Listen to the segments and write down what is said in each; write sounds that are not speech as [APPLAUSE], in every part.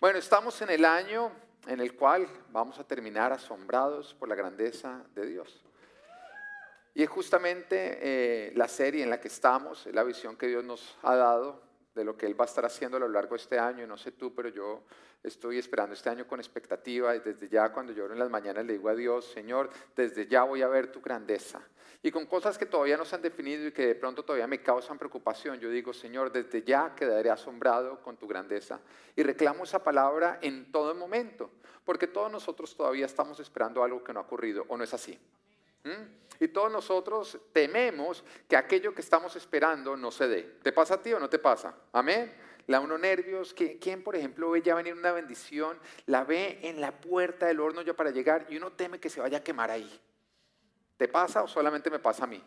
Bueno, estamos en el año en el cual vamos a terminar asombrados por la grandeza de Dios. Y es justamente eh, la serie en la que estamos, la visión que Dios nos ha dado de lo que Él va a estar haciendo a lo largo de este año. No sé tú, pero yo estoy esperando este año con expectativa y desde ya cuando lloro en las mañanas le digo a Dios, Señor, desde ya voy a ver tu grandeza. Y con cosas que todavía no se han definido y que de pronto todavía me causan preocupación, yo digo, Señor, desde ya quedaré asombrado con tu grandeza. Y reclamo esa palabra en todo momento, porque todos nosotros todavía estamos esperando algo que no ha ocurrido, ¿o no es así? ¿Mm? Y todos nosotros tememos que aquello que estamos esperando no se dé. ¿Te pasa a ti o no te pasa? Amén. La uno nervios, ¿quién por ejemplo ve ya venir una bendición, la ve en la puerta del horno ya para llegar y uno teme que se vaya a quemar ahí? ¿Te pasa o solamente me pasa a mí?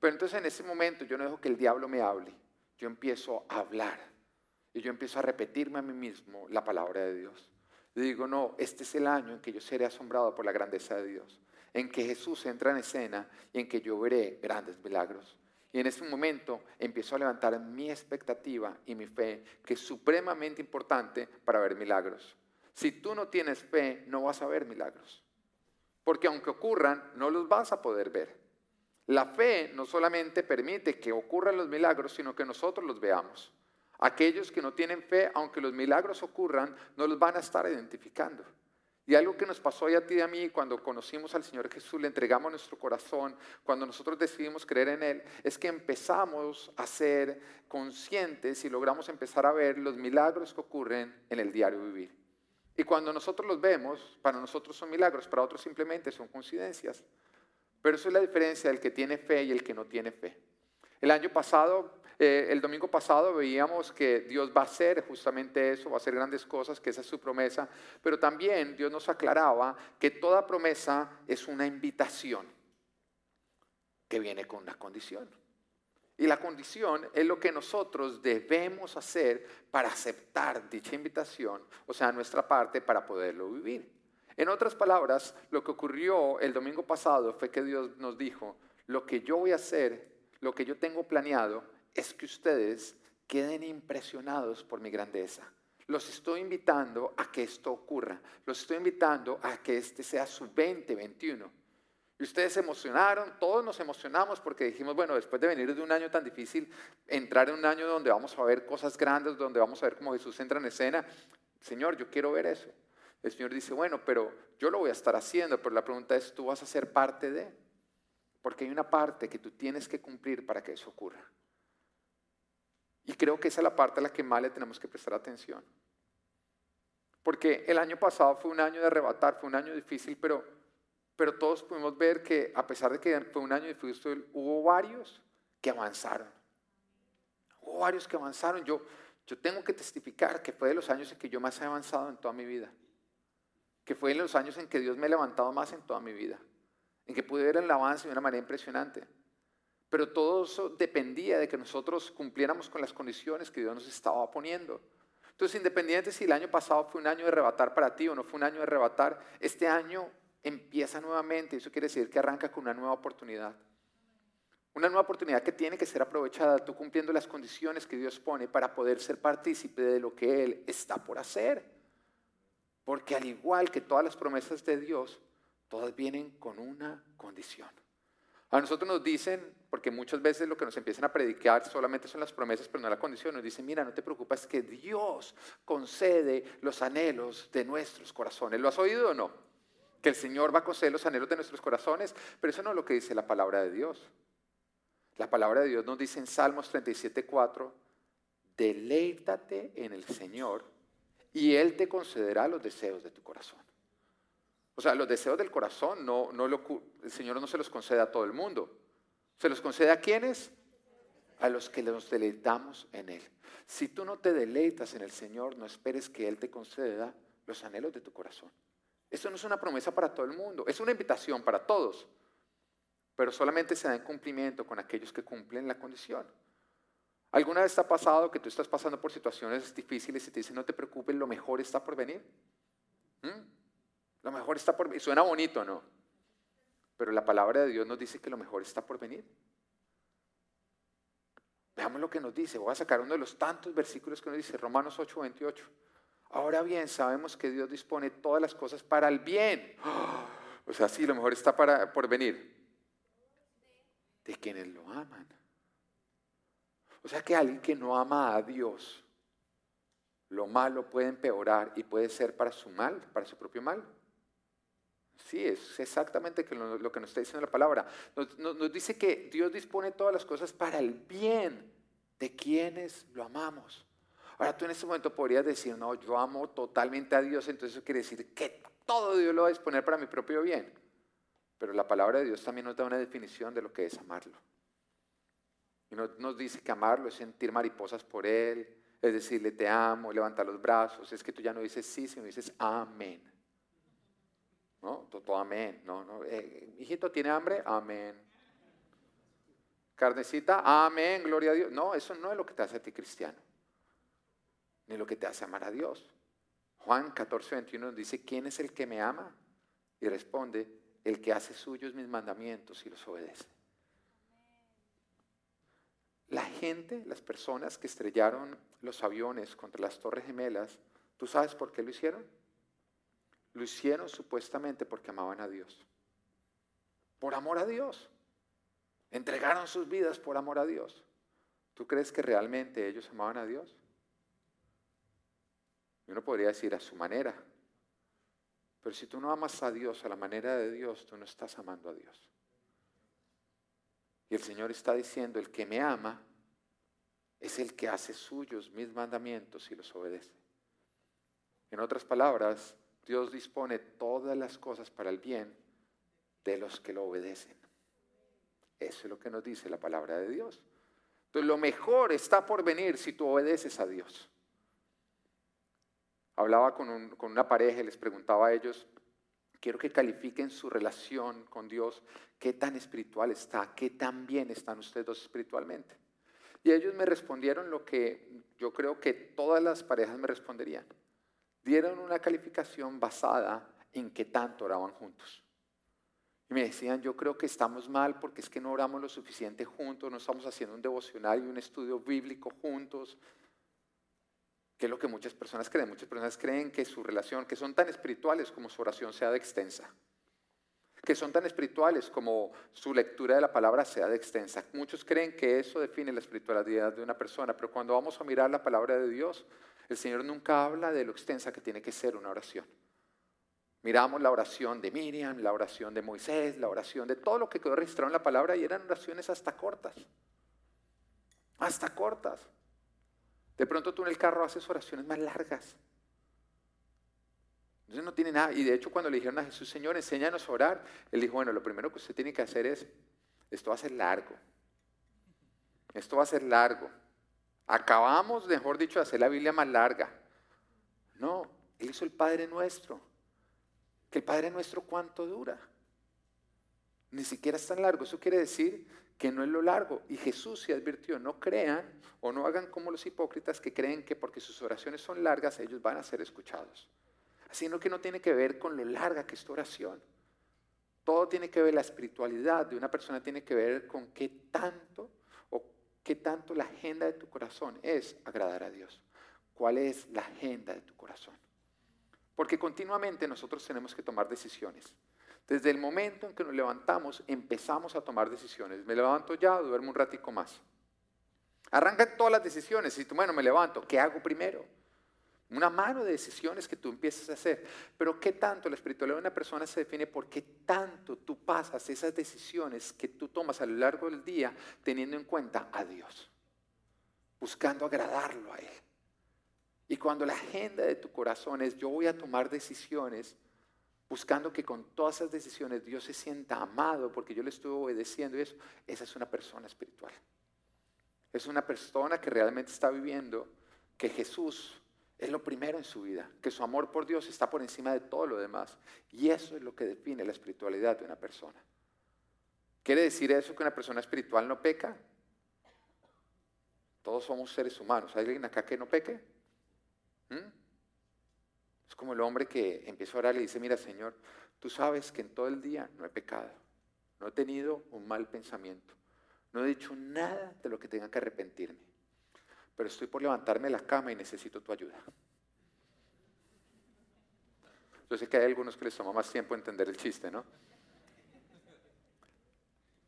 Pero entonces en ese momento yo no dejo que el diablo me hable. Yo empiezo a hablar. Y yo empiezo a repetirme a mí mismo la palabra de Dios. Digo, no, este es el año en que yo seré asombrado por la grandeza de Dios. En que Jesús entra en escena y en que yo veré grandes milagros. Y en ese momento empiezo a levantar mi expectativa y mi fe, que es supremamente importante para ver milagros. Si tú no tienes fe, no vas a ver milagros. Porque aunque ocurran, no los vas a poder ver. La fe no solamente permite que ocurran los milagros, sino que nosotros los veamos. Aquellos que no tienen fe, aunque los milagros ocurran, no los van a estar identificando. Y algo que nos pasó a ti y a mí cuando conocimos al Señor Jesús, le entregamos nuestro corazón, cuando nosotros decidimos creer en Él, es que empezamos a ser conscientes y logramos empezar a ver los milagros que ocurren en el diario vivir. Y cuando nosotros los vemos, para nosotros son milagros, para otros simplemente son coincidencias. Pero eso es la diferencia del que tiene fe y el que no tiene fe. El año pasado, eh, el domingo pasado veíamos que Dios va a hacer justamente eso, va a hacer grandes cosas, que esa es su promesa, pero también Dios nos aclaraba que toda promesa es una invitación que viene con una condición. Y la condición es lo que nosotros debemos hacer para aceptar dicha invitación, o sea, nuestra parte para poderlo vivir. En otras palabras, lo que ocurrió el domingo pasado fue que Dios nos dijo, lo que yo voy a hacer, lo que yo tengo planeado, es que ustedes queden impresionados por mi grandeza. Los estoy invitando a que esto ocurra. Los estoy invitando a que este sea su 2021. Y ustedes se emocionaron, todos nos emocionamos porque dijimos, bueno, después de venir de un año tan difícil, entrar en un año donde vamos a ver cosas grandes, donde vamos a ver cómo Jesús entra en escena, Señor, yo quiero ver eso. El Señor dice, bueno, pero yo lo voy a estar haciendo, pero la pregunta es, ¿tú vas a ser parte de? Porque hay una parte que tú tienes que cumplir para que eso ocurra. Y creo que esa es la parte a la que más le tenemos que prestar atención. Porque el año pasado fue un año de arrebatar, fue un año difícil, pero pero todos pudimos ver que a pesar de que fue un año difícil, hubo varios que avanzaron. Hubo varios que avanzaron. Yo, yo tengo que testificar que fue de los años en que yo más he avanzado en toda mi vida. Que fue de los años en que Dios me ha levantado más en toda mi vida. En que pude ver el avance de una manera impresionante. Pero todo eso dependía de que nosotros cumpliéramos con las condiciones que Dios nos estaba poniendo. Entonces, independiente si el año pasado fue un año de arrebatar para ti o no fue un año de arrebatar, este año empieza nuevamente. Eso quiere decir que arranca con una nueva oportunidad. Una nueva oportunidad que tiene que ser aprovechada, tú cumpliendo las condiciones que Dios pone para poder ser partícipe de lo que Él está por hacer. Porque al igual que todas las promesas de Dios, todas vienen con una condición. A nosotros nos dicen, porque muchas veces lo que nos empiezan a predicar solamente son las promesas, pero no la condición, nos dicen, mira, no te preocupes, que Dios concede los anhelos de nuestros corazones. ¿Lo has oído o no? que el Señor va a conceder los anhelos de nuestros corazones, pero eso no es lo que dice la palabra de Dios. La palabra de Dios nos dice en Salmos 37.4, deleítate en el Señor y Él te concederá los deseos de tu corazón. O sea, los deseos del corazón, no, no el Señor no se los concede a todo el mundo. ¿Se los concede a quiénes? A los que nos deleitamos en Él. Si tú no te deleitas en el Señor, no esperes que Él te conceda los anhelos de tu corazón. Eso no es una promesa para todo el mundo, es una invitación para todos, pero solamente se da en cumplimiento con aquellos que cumplen la condición. ¿Alguna vez te ha pasado que tú estás pasando por situaciones difíciles y te dicen, no te preocupes, lo mejor está por venir? ¿Mm? Lo mejor está por venir. Suena bonito, ¿no? Pero la palabra de Dios nos dice que lo mejor está por venir. Veamos lo que nos dice. Voy a sacar uno de los tantos versículos que nos dice, Romanos 8, 28. Ahora bien, sabemos que Dios dispone todas las cosas para el bien. [GASPS] O sea, sí, lo mejor está para, por venir. De quienes lo aman. O sea que alguien que no ama a Dios, lo malo puede empeorar y puede ser para su mal, para su propio mal. Sí, es exactamente lo que nos está diciendo la palabra. Nos, dice que Dios dispone todas las cosas para el bien de quienes lo amamos. Ahora tú en este momento podrías decir, no, yo amo totalmente a Dios, entonces eso quiere decir que todo Dios lo va a disponer para mi propio bien. Pero la palabra de Dios también nos da una definición de lo que es amarlo. Y nos, nos dice que amarlo es sentir mariposas por Él, es decirle te amo, levantar los brazos, es que tú ya no dices sí, sino dices amén. ¿No? Todo, amén. No, no. Eh, hijito, ¿tiene hambre? Amén. Carnecita, amén, gloria a Dios. No, eso no es lo que te hace a ti cristiano, ni lo que te hace amar a Dios. Juan 14, 21 dice, ¿quién es el que me ama? Y responde, el que hace suyos mis mandamientos y los obedece. La gente, las personas que estrellaron los aviones contra las torres gemelas, ¿tú sabes por qué lo hicieron? Lo hicieron supuestamente porque amaban a Dios. Por amor a Dios. Entregaron sus vidas por amor a Dios. ¿Tú crees que realmente ellos amaban a Dios? Uno podría decir a su manera. Pero si tú no amas a Dios a la manera de Dios, tú no estás amando a Dios. Y el Señor está diciendo, el que me ama es el que hace suyos mis mandamientos y los obedece. En otras palabras, Dios dispone todas las cosas para el bien de los que lo obedecen. Eso es lo que nos dice la palabra de Dios. Entonces lo mejor está por venir si tú obedeces a Dios. Hablaba con, con una pareja y les preguntaba a ellos, quiero que califiquen su relación con Dios, qué tan espiritual está, qué tan bien están ustedes dos espiritualmente. Y ellos me respondieron lo que yo creo que todas las parejas me responderían dieron una calificación basada en qué tanto oraban juntos. Y me decían, yo creo que estamos mal porque es que no oramos lo suficiente juntos, no estamos haciendo un devocional y un estudio bíblico juntos, que es lo que muchas personas creen. Muchas personas creen que su relación, que son tan espirituales como su oración sea de extensa, que son tan espirituales como su lectura de la palabra sea de extensa. Muchos creen que eso define la espiritualidad de una persona, pero cuando vamos a mirar la palabra de Dios, el Señor nunca habla de lo extensa que tiene que ser una oración. Miramos la oración de Miriam, la oración de Moisés, la oración de todo lo que quedó registrado en la palabra y eran oraciones hasta cortas. Hasta cortas. De pronto tú en el carro haces oraciones más largas. Entonces no tiene nada. Y de hecho cuando le dijeron a Jesús, Señor, enséñanos a orar, él dijo, bueno, lo primero que usted tiene que hacer es, esto va a ser largo. Esto va a ser largo. Acabamos, mejor dicho, de hacer la Biblia más larga. No, Él hizo el Padre nuestro. Que el Padre nuestro cuánto dura. Ni siquiera es tan largo. Eso quiere decir que no es lo largo. Y Jesús se advirtió, no crean o no hagan como los hipócritas que creen que porque sus oraciones son largas ellos van a ser escuchados. Sino que no tiene que ver con lo larga que es tu oración. Todo tiene que ver, la espiritualidad de una persona tiene que ver con qué tanto ¿Qué tanto la agenda de tu corazón es agradar a Dios? ¿Cuál es la agenda de tu corazón? Porque continuamente nosotros tenemos que tomar decisiones. Desde el momento en que nos levantamos, empezamos a tomar decisiones. Me levanto ya, duermo un ratico más. Arrancan todas las decisiones. Si tú, bueno, me levanto, ¿qué hago primero? Una mano de decisiones que tú empiezas a hacer. Pero ¿qué tanto la espiritualidad de una persona se define por qué tanto tú pasas esas decisiones que tú tomas a lo largo del día teniendo en cuenta a Dios? Buscando agradarlo a Él. Y cuando la agenda de tu corazón es yo voy a tomar decisiones buscando que con todas esas decisiones Dios se sienta amado porque yo le estoy obedeciendo y eso, esa es una persona espiritual. Es una persona que realmente está viviendo que Jesús es lo primero en su vida, que su amor por Dios está por encima de todo lo demás. Y eso es lo que define la espiritualidad de una persona. ¿Quiere decir eso que una persona espiritual no peca? Todos somos seres humanos. ¿Hay alguien acá que no peque? ¿Mm? Es como el hombre que empieza a orar y dice, mira Señor, tú sabes que en todo el día no he pecado, no he tenido un mal pensamiento, no he dicho nada de lo que tenga que arrepentirme pero estoy por levantarme de la cama y necesito tu ayuda. Yo sé que hay algunos que les toma más tiempo entender el chiste, ¿no?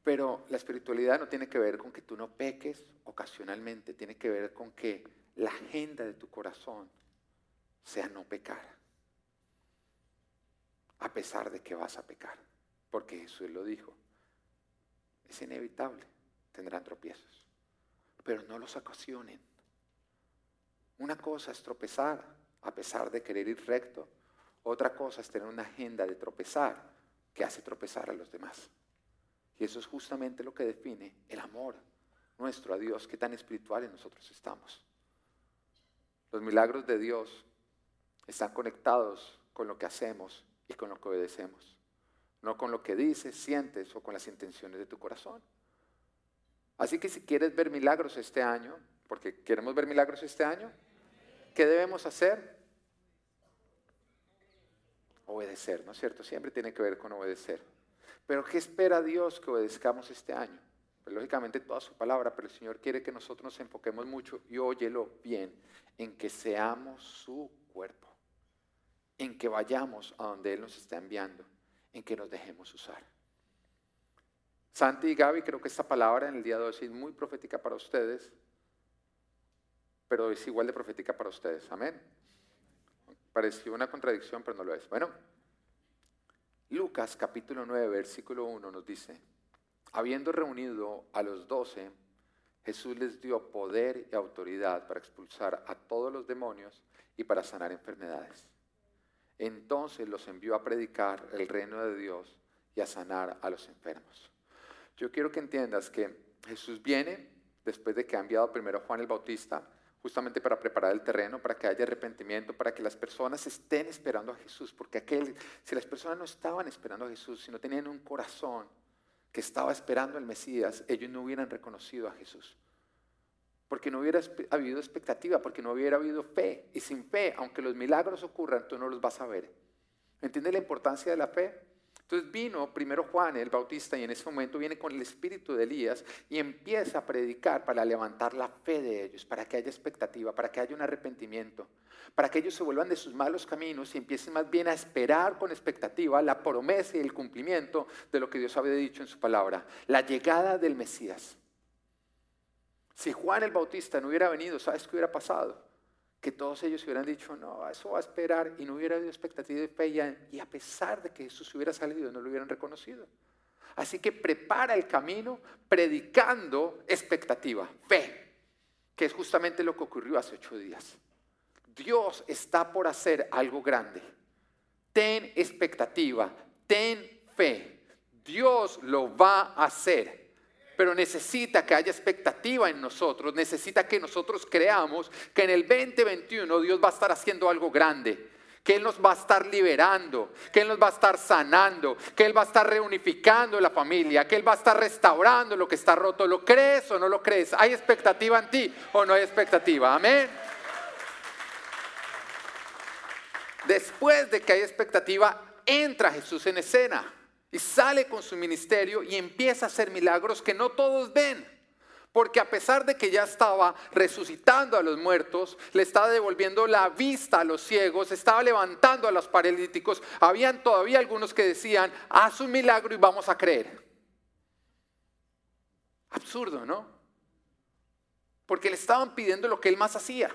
Pero la espiritualidad no tiene que ver con que tú no peques ocasionalmente, tiene que ver con que la agenda de tu corazón sea no pecar, a pesar de que vas a pecar, porque Jesús lo dijo. Es inevitable, tendrán tropiezos, pero no los ocasionen. Una cosa es tropezar a pesar de querer ir recto, otra cosa es tener una agenda de tropezar que hace tropezar a los demás. Y eso es justamente lo que define el amor nuestro a Dios, qué tan espirituales nosotros estamos. Los milagros de Dios están conectados con lo que hacemos y con lo que obedecemos, no con lo que dices, sientes o con las intenciones de tu corazón. Así que si quieres ver milagros este año, porque queremos ver milagros este año, ¿qué debemos hacer? Obedecer, ¿no es cierto? Siempre tiene que ver con obedecer. Pero ¿qué espera Dios que obedezcamos este año? Pues, lógicamente toda su palabra, pero el Señor quiere que nosotros nos enfoquemos mucho, y óyelo bien, en que seamos su cuerpo, en que vayamos a donde Él nos está enviando, en que nos dejemos usar. Santi y Gaby, creo que esta palabra en el día de hoy es muy profética para ustedes, pero es igual de profética para ustedes. Amén. Pareció una contradicción, pero no lo es. Bueno, Lucas capítulo 9, versículo 1 nos dice, Habiendo reunido a los doce, Jesús les dio poder y autoridad para expulsar a todos los demonios y para sanar enfermedades. Entonces los envió a predicar el reino de Dios y a sanar a los enfermos. Yo quiero que entiendas que Jesús viene después de que ha enviado primero a Juan el Bautista, justamente para preparar el terreno, para que haya arrepentimiento, para que las personas estén esperando a Jesús, porque aquel, si las personas no estaban esperando a Jesús, si no tenían un corazón que estaba esperando al Mesías, ellos no hubieran reconocido a Jesús. Porque no hubiera habido expectativa, porque no hubiera habido fe. Y sin fe, aunque los milagros ocurran, tú no los vas a ver. ¿Entiendes la importancia de la fe? Entonces vino primero Juan el Bautista y en ese momento viene con el espíritu de Elías y empieza a predicar para levantar la fe de ellos, para que haya expectativa, para que haya un arrepentimiento, para que ellos se vuelvan de sus malos caminos y empiecen más bien a esperar con expectativa la promesa y el cumplimiento de lo que Dios había dicho en su palabra, la llegada del Mesías. Si Juan el Bautista no hubiera venido, ¿sabes qué hubiera pasado? Que todos ellos hubieran dicho, no, eso va a esperar y no hubiera habido expectativa de fe y a pesar de que Jesús hubiera salido, no lo hubieran reconocido. Así que prepara el camino predicando expectativa, fe, que es justamente lo que ocurrió hace ocho días. Dios está por hacer algo grande. Ten expectativa, ten fe. Dios lo va a hacer pero necesita que haya expectativa en nosotros, necesita que nosotros creamos que en el 2021 Dios va a estar haciendo algo grande, que Él nos va a estar liberando, que Él nos va a estar sanando, que Él va a estar reunificando la familia, que Él va a estar restaurando lo que está roto. ¿Lo crees o no lo crees? ¿Hay expectativa en ti o no hay expectativa? Amén. Después de que hay expectativa, entra Jesús en escena. Y sale con su ministerio y empieza a hacer milagros que no todos ven. Porque a pesar de que ya estaba resucitando a los muertos, le estaba devolviendo la vista a los ciegos, estaba levantando a los paralíticos, habían todavía algunos que decían, haz un milagro y vamos a creer. Absurdo, ¿no? Porque le estaban pidiendo lo que él más hacía.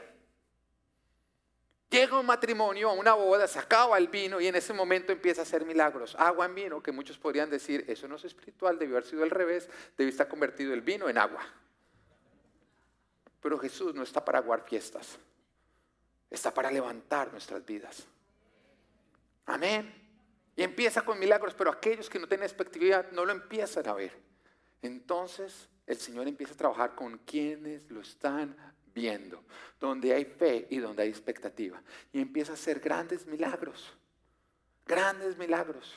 Llega un matrimonio, a una boda, se acaba el vino y en ese momento empieza a hacer milagros. Agua en vino, que muchos podrían decir, eso no es espiritual, debió haber sido al revés, debió estar convertido el vino en agua. Pero Jesús no está para aguar fiestas, está para levantar nuestras vidas. Amén. Y empieza con milagros, pero aquellos que no tienen expectativa no lo empiezan a ver. Entonces el Señor empieza a trabajar con quienes lo están viendo, donde hay fe y donde hay expectativa. Y empieza a hacer grandes milagros, grandes milagros.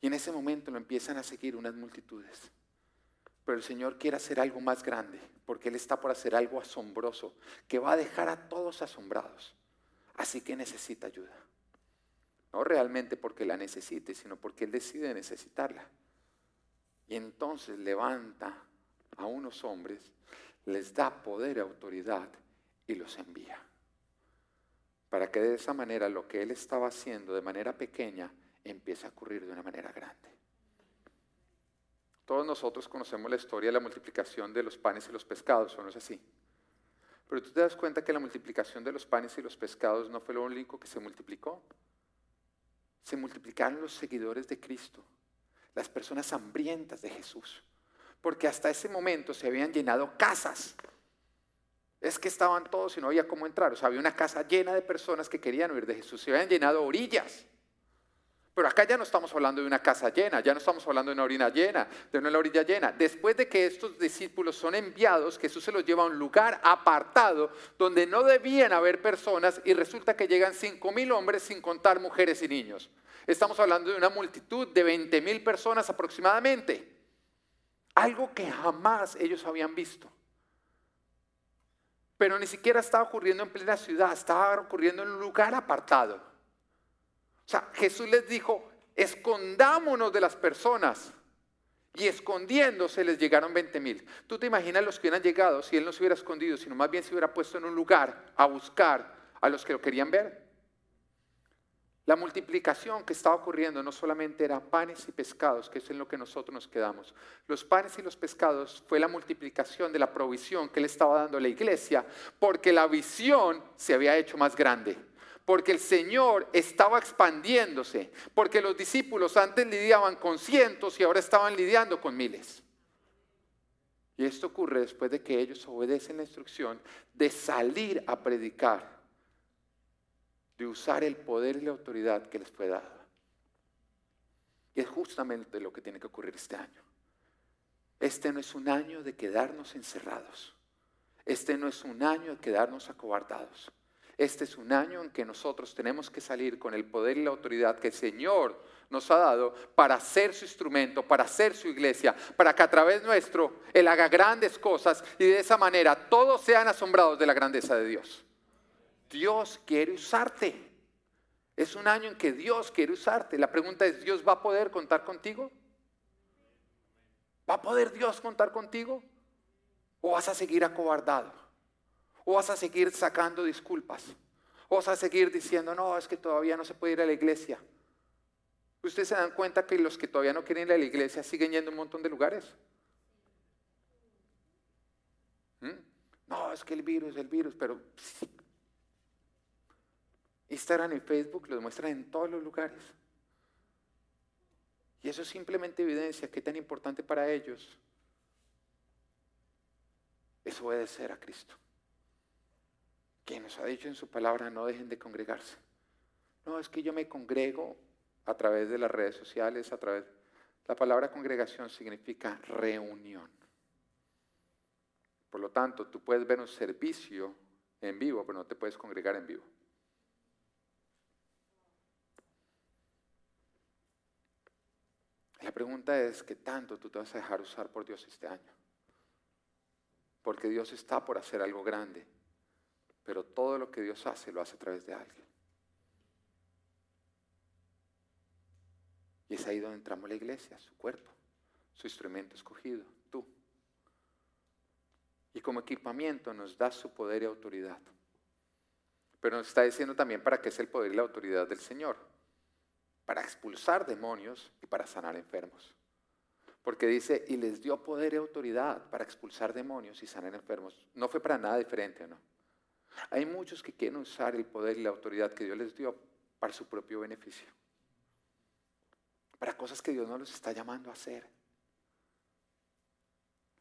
Y en ese momento lo empiezan a seguir unas multitudes. Pero el Señor quiere hacer algo más grande, porque Él está por hacer algo asombroso, que va a dejar a todos asombrados. Así que necesita ayuda. No realmente porque la necesite, sino porque Él decide necesitarla. Y entonces levanta a unos hombres les da poder y autoridad y los envía para que de esa manera lo que él estaba haciendo de manera pequeña empiece a ocurrir de una manera grande. Todos nosotros conocemos la historia de la multiplicación de los panes y los pescados, ¿o no es así? Pero tú te das cuenta que la multiplicación de los panes y los pescados no fue lo único que se multiplicó. Se multiplicaron los seguidores de Cristo, las personas hambrientas de Jesús, porque hasta ese momento se habían llenado casas. Es que estaban todos y no había cómo entrar. O sea, había una casa llena de personas que querían huir de Jesús. Se habían llenado orillas. Pero acá ya no estamos hablando de una casa llena, ya no estamos hablando de una orina llena, de una orilla llena. Después de que estos discípulos son enviados, Jesús se los lleva a un lugar apartado donde no debían haber personas y resulta que llegan cinco mil hombres sin contar mujeres y niños. Estamos hablando de una multitud de 20 mil personas aproximadamente. Algo que jamás ellos habían visto. Pero ni siquiera estaba ocurriendo en plena ciudad, estaba ocurriendo en un lugar apartado. O sea, Jesús les dijo, escondámonos de las personas. Y escondiéndose les llegaron 20 mil. ¿Tú te imaginas los que hubieran llegado si él no se hubiera escondido, sino más bien se hubiera puesto en un lugar a buscar a los que lo querían ver? La multiplicación que estaba ocurriendo no solamente era panes y pescados, que es en lo que nosotros nos quedamos. Los panes y los pescados fue la multiplicación de la provisión que le estaba dando la iglesia, porque la visión se había hecho más grande porque el Señor estaba expandiéndose, porque los discípulos antes lidiaban con cientos y ahora estaban lidiando con miles. Y esto ocurre después de que ellos obedecen la instrucción de salir a predicar, de usar el poder y la autoridad que les fue dada. Y es justamente lo que tiene que ocurrir este año. Este no es un año de quedarnos encerrados. Este no es un año de quedarnos acobardados. Este es un año en que nosotros tenemos que salir con el poder y la autoridad que el Señor nos ha dado para ser su instrumento, para ser su iglesia, para que a través nuestro Él haga grandes cosas y de esa manera todos sean asombrados de la grandeza de Dios. Dios quiere usarte. Es un año en que Dios quiere usarte. La pregunta es, ¿Dios va a poder contar contigo? ¿Va a poder Dios contar contigo? ¿O vas a seguir acobardado? ¿O vas a seguir sacando disculpas? ¿O vas a seguir diciendo, no, es que todavía no se puede ir a la iglesia? ¿Ustedes se dan cuenta que los que todavía no quieren ir a la iglesia siguen yendo a un montón de lugares? ¿Mm? No, es que el virus, el virus, pero Instagram y Facebook lo demuestran en todos los lugares. Y eso simplemente evidencia que tan importante para ellos es obedecer a Cristo que nos ha dicho en su palabra, no dejen de congregarse. No, es que yo me congrego a través de las redes sociales, a través... La palabra congregación significa reunión. Por lo tanto, tú puedes ver un servicio en vivo, pero no te puedes congregar en vivo. La pregunta es, ¿qué tanto tú te vas a dejar usar por Dios este año? Porque Dios está por hacer algo grande pero todo lo que Dios hace lo hace a través de alguien. Y es ahí donde entramos la iglesia, su cuerpo, su instrumento escogido, tú. Y como equipamiento nos da su poder y autoridad. Pero nos está diciendo también para qué es el poder y la autoridad del Señor. Para expulsar demonios y para sanar enfermos. Porque dice, y les dio poder y autoridad para expulsar demonios y sanar enfermos. No fue para nada diferente, ¿no? Hay muchos que quieren usar el poder y la autoridad que Dios les dio para su propio beneficio. Para cosas que Dios no los está llamando a hacer.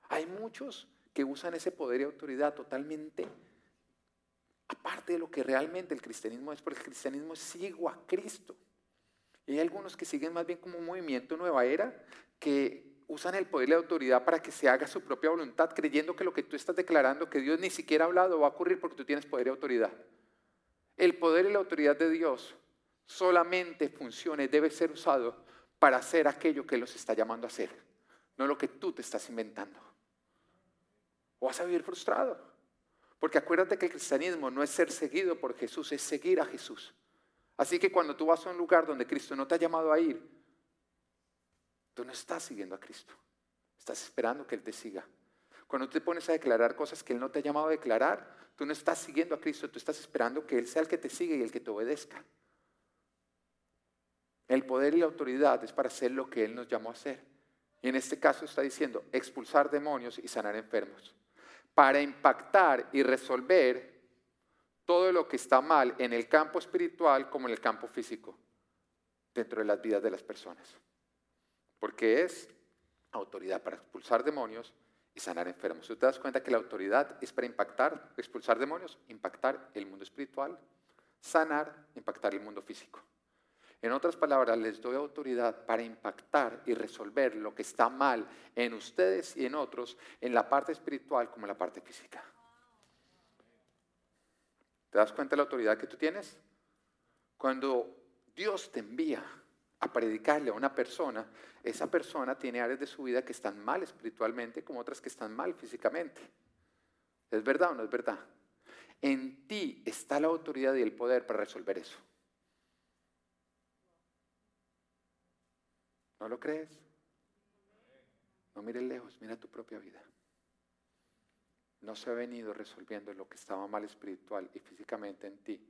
Hay muchos que usan ese poder y autoridad totalmente aparte de lo que realmente el cristianismo es, porque el cristianismo sigue a Cristo. Y hay algunos que siguen más bien como un movimiento nueva era que usan el poder y la autoridad para que se haga su propia voluntad, creyendo que lo que tú estás declarando, que Dios ni siquiera ha hablado, va a ocurrir porque tú tienes poder y autoridad. El poder y la autoridad de Dios solamente funciona y debe ser usado para hacer aquello que los está llamando a hacer, no lo que tú te estás inventando. O vas a vivir frustrado. Porque acuérdate que el cristianismo no es ser seguido por Jesús, es seguir a Jesús. Así que cuando tú vas a un lugar donde Cristo no te ha llamado a ir, Tú no estás siguiendo a Cristo. Estás esperando que Él te siga. Cuando tú te pones a declarar cosas que Él no te ha llamado a declarar, tú no estás siguiendo a Cristo, tú estás esperando que Él sea el que te siga y el que te obedezca. El poder y la autoridad es para hacer lo que Él nos llamó a hacer. Y en este caso está diciendo expulsar demonios y sanar enfermos. Para impactar y resolver todo lo que está mal en el campo espiritual como en el campo físico dentro de las vidas de las personas. Porque es autoridad para expulsar demonios y sanar enfermos. ¿Tú te das cuenta que la autoridad es para impactar, expulsar demonios, impactar el mundo espiritual, sanar, impactar el mundo físico? En otras palabras, les doy autoridad para impactar y resolver lo que está mal en ustedes y en otros, en la parte espiritual como en la parte física. ¿Te das cuenta de la autoridad que tú tienes? Cuando Dios te envía a predicarle a una persona, esa persona tiene áreas de su vida que están mal espiritualmente como otras que están mal físicamente. ¿Es verdad o no es verdad? En ti está la autoridad y el poder para resolver eso. ¿No lo crees? No mires lejos, mira tu propia vida. No se ha venido resolviendo lo que estaba mal espiritual y físicamente en ti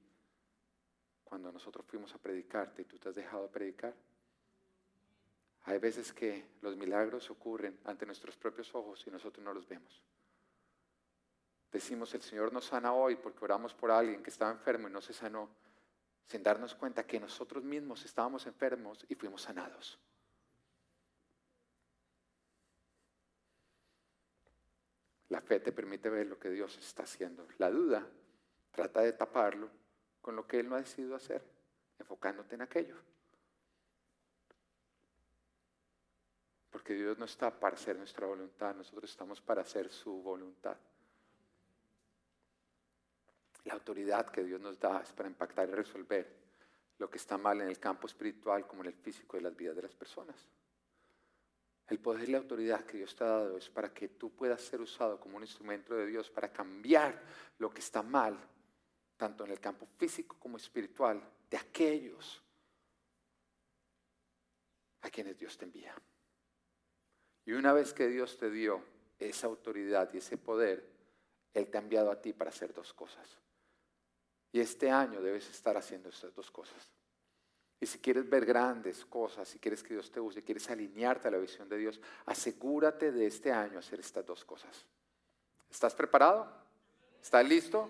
cuando nosotros fuimos a predicarte y tú te has dejado predicar. Hay veces que los milagros ocurren ante nuestros propios ojos y nosotros no los vemos. Decimos, el Señor nos sana hoy porque oramos por alguien que estaba enfermo y no se sanó, sin darnos cuenta que nosotros mismos estábamos enfermos y fuimos sanados. La fe te permite ver lo que Dios está haciendo. La duda trata de taparlo con lo que Él no ha decidido hacer, enfocándote en aquello. Porque Dios no está para hacer nuestra voluntad, nosotros estamos para hacer su voluntad. La autoridad que Dios nos da es para impactar y resolver lo que está mal en el campo espiritual como en el físico de las vidas de las personas. El poder y la autoridad que Dios te ha dado es para que tú puedas ser usado como un instrumento de Dios para cambiar lo que está mal, tanto en el campo físico como espiritual, de aquellos a quienes Dios te envía. Y una vez que Dios te dio esa autoridad y ese poder, Él te ha enviado a ti para hacer dos cosas. Y este año debes estar haciendo esas dos cosas. Y si quieres ver grandes cosas, si quieres que Dios te use, quieres alinearte a la visión de Dios, asegúrate de este año hacer estas dos cosas. ¿Estás preparado? ¿Estás listo?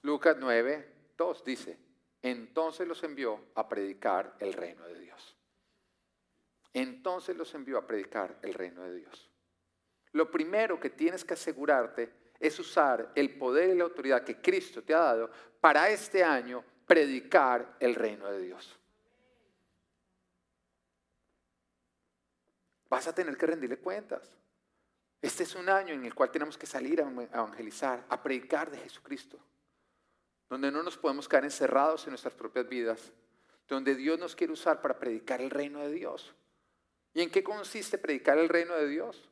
Lucas 9, 2 dice, entonces los envió a predicar el reino de Dios. Entonces los envió a predicar el reino de Dios. Lo primero que tienes que asegurarte es usar el poder y la autoridad que Cristo te ha dado para este año predicar el reino de Dios. Vas a tener que rendirle cuentas. Este es un año en el cual tenemos que salir a evangelizar, a predicar de Jesucristo, donde no nos podemos quedar encerrados en nuestras propias vidas, donde Dios nos quiere usar para predicar el reino de Dios. ¿Y en qué consiste predicar el reino de Dios?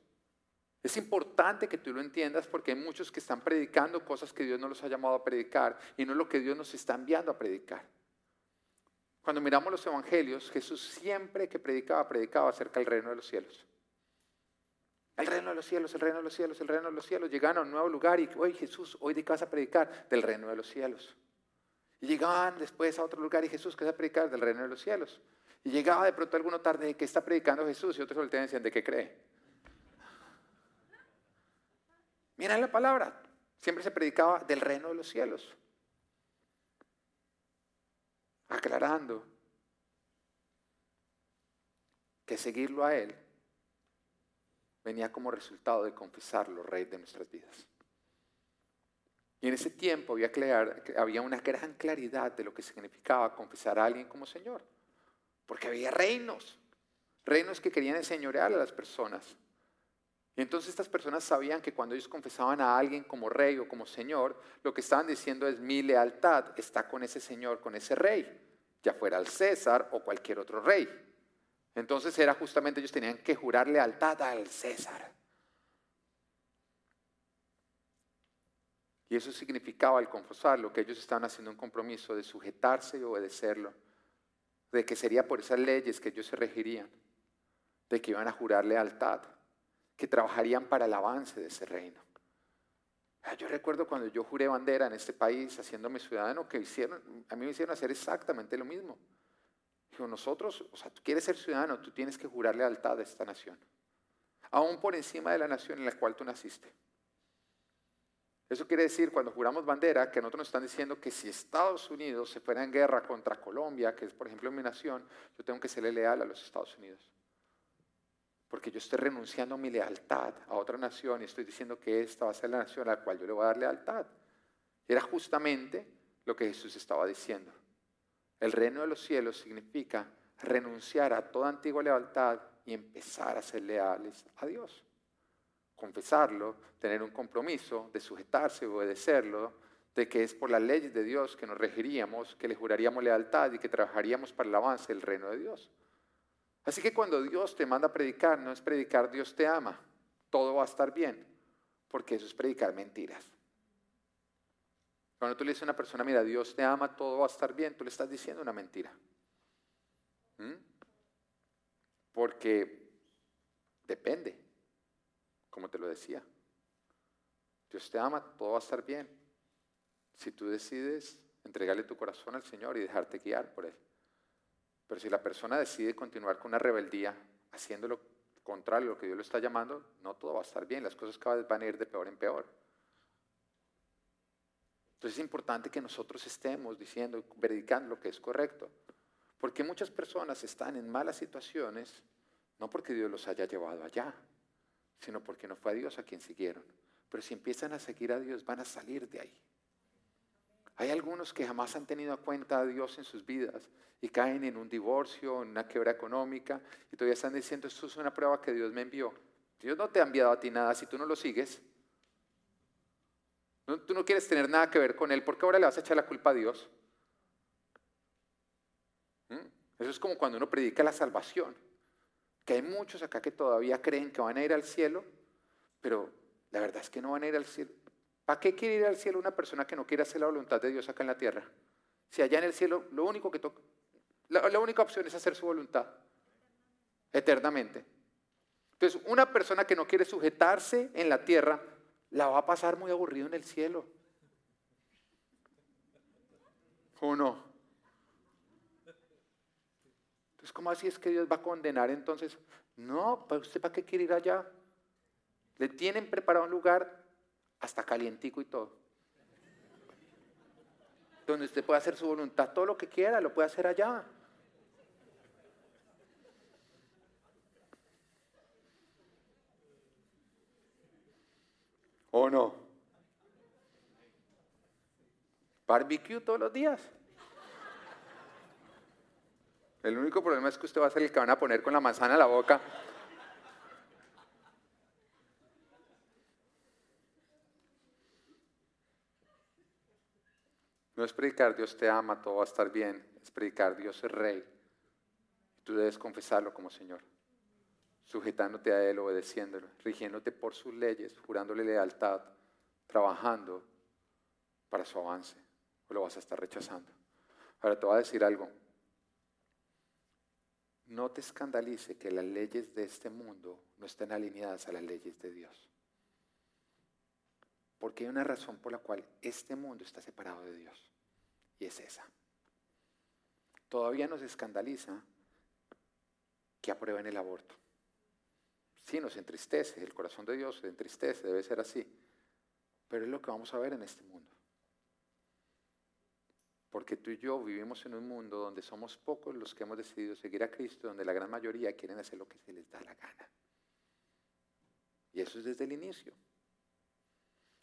Es importante que tú lo entiendas porque hay muchos que están predicando cosas que Dios no los ha llamado a predicar y no es lo que Dios nos está enviando a predicar. Cuando miramos los evangelios, Jesús siempre que predicaba, predicaba acerca del reino de los cielos. El reino de los cielos, el reino de los cielos, el reino de los cielos. Llegaban a un nuevo lugar y, oye Jesús, hoy de casa a predicar del reino de los cielos. Y llegaban después a otro lugar y Jesús, ¿qué va a predicar? Del reino de los cielos. Y llegaba de pronto alguno tarde, ¿de qué está predicando Jesús? Y otros voltean y decían, ¿de qué cree? Miren la palabra, siempre se predicaba del reino de los cielos aclarando que seguirlo a Él venía como resultado de confesarlo, Rey de nuestras vidas. Y en ese tiempo había, había una gran claridad de lo que significaba confesar a alguien como Señor, porque había reinos, reinos que querían enseñorear a las personas. Y entonces estas personas sabían que cuando ellos confesaban a alguien como rey o como señor, lo que estaban diciendo es mi lealtad está con ese señor, con ese rey, ya fuera el César o cualquier otro rey. Entonces era justamente ellos tenían que jurar lealtad al César. Y eso significaba al confesar lo que ellos estaban haciendo un compromiso de sujetarse y obedecerlo, de que sería por esas leyes que ellos se regirían, de que iban a jurar lealtad que trabajarían para el avance de ese reino. Ah, yo recuerdo cuando yo juré bandera en este país, haciéndome ciudadano, que hicieron, a mí me hicieron hacer exactamente lo mismo. Dijo, nosotros, o sea, tú quieres ser ciudadano, tú tienes que jurar lealtad a esta nación, aún por encima de la nación en la cual tú naciste. Eso quiere decir, cuando juramos bandera, que nosotros nos están diciendo que si Estados Unidos se fuera en guerra contra Colombia, que es por ejemplo mi nación, yo tengo que serle leal a los Estados Unidos. Porque yo estoy renunciando a mi lealtad a otra nación y estoy diciendo que esta va a ser la nación a la cual yo le voy a dar lealtad. Era justamente lo que Jesús estaba diciendo. El reino de los cielos significa renunciar a toda antigua lealtad y empezar a ser leales a Dios confesarlo, tener un compromiso de sujetarse, obedecerlo, de que es por las leyes de Dios que nos regiríamos, que le juraríamos lealtad y que trabajaríamos para el avance del reino de Dios. Así que cuando Dios te manda a predicar, no es predicar Dios te ama, todo va a estar bien, porque eso es predicar mentiras. Cuando tú le dices a una persona, mira, Dios te ama, todo va a estar bien, tú le estás diciendo una mentira. ¿Mm? Porque depende como te lo decía. Dios te ama, todo va a estar bien. Si tú decides entregarle tu corazón al Señor y dejarte guiar por Él. Pero si la persona decide continuar con una rebeldía, haciendo lo contrario a lo que Dios lo está llamando, no todo va a estar bien. Las cosas cada vez van a ir de peor en peor. Entonces es importante que nosotros estemos diciendo, predicando lo que es correcto. Porque muchas personas están en malas situaciones, no porque Dios los haya llevado allá, sino porque no fue a Dios a quien siguieron. Pero si empiezan a seguir a Dios, van a salir de ahí. Hay algunos que jamás han tenido cuenta a Dios en sus vidas y caen en un divorcio, en una quiebra económica y todavía están diciendo, esto es una prueba que Dios me envió. Dios no te ha enviado a ti nada si tú no lo sigues. tú no quieres tener nada que ver con Él, ¿por qué ahora le vas a echar la culpa a Dios? ¿Mm? Eso es como cuando uno predica la salvación que hay muchos acá que todavía creen que van a ir al cielo, pero la verdad es que no van a ir al cielo. ¿Para qué quiere ir al cielo una persona que no quiere hacer la voluntad de Dios acá en la tierra? Si allá en el cielo lo único que toca, la, única opción es hacer su voluntad eternamente. Entonces, una persona que no quiere sujetarse en la tierra, la va a pasar muy aburrido en el cielo. ¿O no? Entonces, ¿cómo así es que Dios va a condenar entonces? No, ¿usted para qué quiere ir allá? Le tienen preparado un lugar hasta calientico y todo. Donde usted puede hacer su voluntad, todo lo que quiera, lo puede hacer allá. ¿O no? Barbecue todos los días. El único problema es que usted va a ser el que van a poner con la manzana en la boca. No es predicar Dios te ama, todo va a estar bien. Es predicar Dios es rey. Tú debes confesarlo como Señor, sujetándote a Él, obedeciéndolo, rigiéndote por sus leyes, jurándole lealtad, trabajando para su avance. O lo vas a estar rechazando. Ahora te voy a decir algo no te escandalice que las leyes de este mundo no estén alineadas a las leyes de Dios. Porque hay una razón por la cual este mundo está separado de Dios. Y es esa. Todavía nos escandaliza que aprueben el aborto. Sí, nos entristece, el corazón de Dios se entristece, debe ser así. Pero es lo que vamos a ver en este mundo. Porque tú y yo vivimos en un mundo donde somos pocos los que hemos decidido seguir a Cristo, donde la gran mayoría quieren hacer lo que se les da la gana. Y eso es desde el inicio.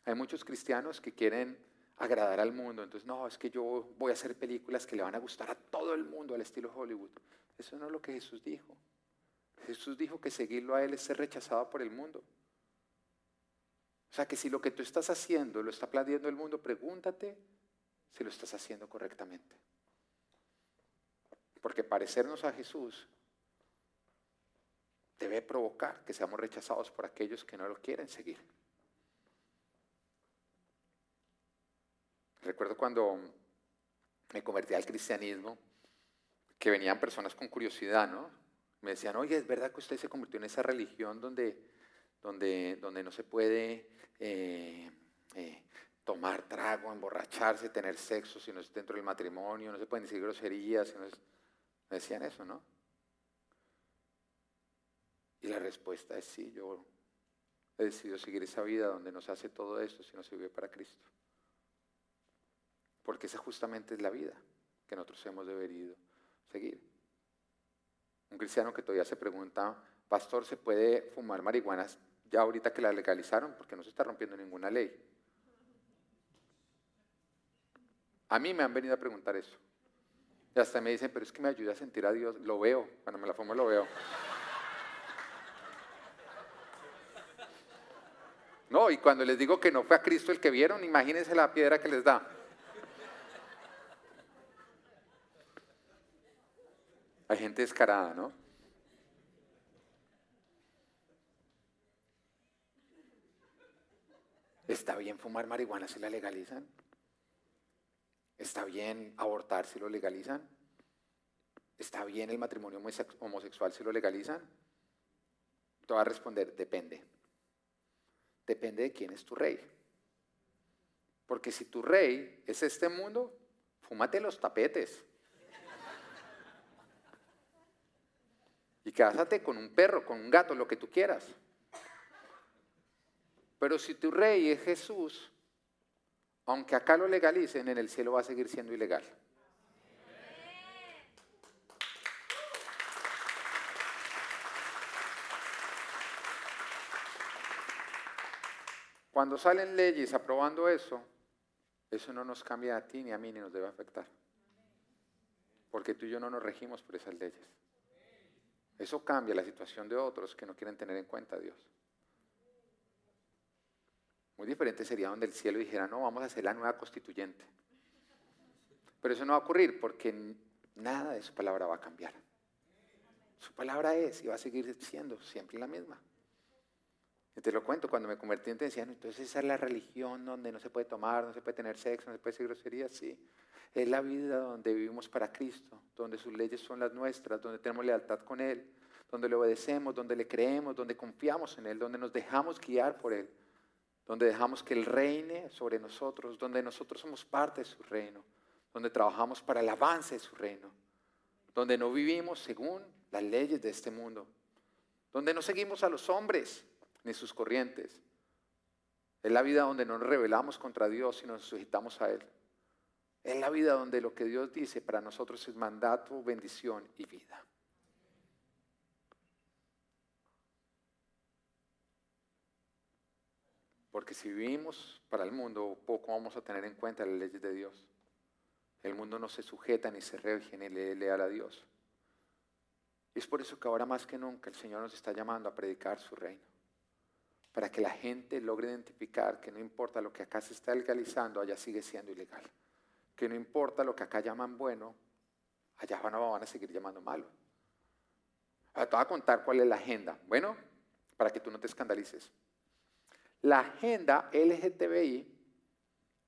Hay muchos cristianos que quieren agradar al mundo, entonces no, es que yo voy a hacer películas que le van a gustar a todo el mundo al estilo Hollywood. Eso no es lo que Jesús dijo. Jesús dijo que seguirlo a Él es ser rechazado por el mundo. O sea que si lo que tú estás haciendo lo está planeando el mundo, pregúntate si lo estás haciendo correctamente. Porque parecernos a Jesús debe provocar que seamos rechazados por aquellos que no lo quieren seguir. Recuerdo cuando me convertí al cristianismo, que venían personas con curiosidad, ¿no? Me decían, oye, ¿es verdad que usted se convirtió en esa religión donde, donde, donde no se puede eh, eh, tomar trago, emborracharse, tener sexo si no es dentro del matrimonio, no se pueden decir groserías, si no es... decían eso, ¿no? Y la respuesta es sí, yo he decidido seguir esa vida donde nos hace todo esto si no se vive para Cristo. Porque esa justamente es la vida que nosotros hemos debido seguir. Un cristiano que todavía se pregunta, pastor, ¿se puede fumar marihuana ya ahorita que la legalizaron? Porque no se está rompiendo ninguna ley. A mí me han venido a preguntar eso. Y hasta me dicen, pero es que me ayuda a sentir a Dios. Lo veo, cuando me la fumo lo veo. No, y cuando les digo que no fue a Cristo el que vieron, imagínense la piedra que les da. Hay gente descarada, ¿no? ¿Está bien fumar marihuana si la legalizan? ¿Está bien abortar si lo legalizan? ¿Está bien el matrimonio homosexual si lo legalizan? Te voy a responder, depende depende de quién es tu rey. Porque si tu rey es este mundo, fúmate los tapetes. Y cásate con un perro, con un gato, lo que tú quieras. Pero si tu rey es Jesús, aunque acá lo legalicen, en el cielo va a seguir siendo ilegal. Cuando salen leyes aprobando eso, eso no nos cambia a ti ni a mí ni nos debe afectar. Porque tú y yo no nos regimos por esas leyes. Eso cambia la situación de otros que no quieren tener en cuenta a Dios. Muy diferente sería donde el cielo dijera, no, vamos a hacer la nueva constituyente. Pero eso no va a ocurrir porque nada de su palabra va a cambiar. Su palabra es y va a seguir siendo siempre la misma. Y te lo cuento, cuando me convertí en decían, entonces esa es la religión donde no se puede tomar, no se puede tener sexo, no se puede decir groserías, sí. Es la vida donde vivimos para Cristo, donde sus leyes son las nuestras, donde tenemos lealtad con Él, donde le obedecemos, donde le creemos, donde confiamos en Él, donde nos dejamos guiar por Él, donde dejamos que Él reine sobre nosotros, donde nosotros somos parte de su reino, donde trabajamos para el avance de su reino, donde no vivimos según las leyes de este mundo, donde no seguimos a los hombres, ni sus corrientes. Es la vida donde no nos rebelamos contra Dios y nos sujetamos a Él. Es la vida donde lo que Dios dice para nosotros es mandato, bendición y vida. Porque si vivimos para el mundo, poco vamos a tener en cuenta las leyes de Dios. El mundo no se sujeta ni se rege ni le leal a Dios. Y es por eso que ahora más que nunca el Señor nos está llamando a predicar su reino para que la gente logre identificar que no importa lo que acá se está legalizando, allá sigue siendo ilegal. Que no importa lo que acá llaman bueno, allá van a, seguir llamando malo. Ahora te voy a contar cuál es la agenda. Bueno, para que tú no te escandalices. La agenda LGTBI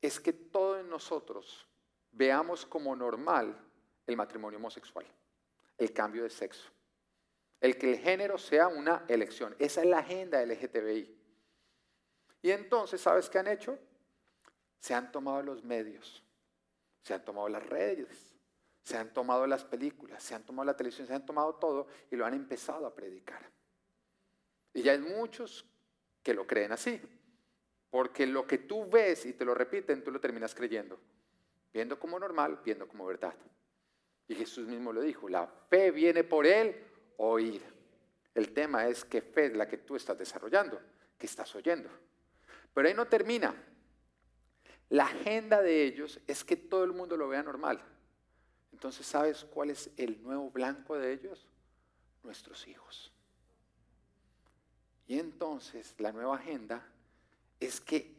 es que todos nosotros veamos como normal el matrimonio homosexual, el cambio de sexo el que el género sea una elección. Esa es la agenda LGTBI. Y entonces, ¿sabes qué han hecho? Se han tomado los medios, se han tomado las redes, se han tomado las películas, se han tomado la televisión, se han tomado todo y lo han empezado a predicar. Y ya hay muchos que lo creen así, porque lo que tú ves y te lo repiten, tú lo terminas creyendo, viendo como normal, viendo como verdad. Y Jesús mismo lo dijo, la fe viene por él oír. El tema es qué fe es la que tú estás desarrollando, que estás oyendo. Pero ahí no termina. La agenda de ellos es que todo el mundo lo vea normal. Entonces, ¿sabes cuál es el nuevo blanco de ellos? Nuestros hijos. Y entonces la nueva agenda es que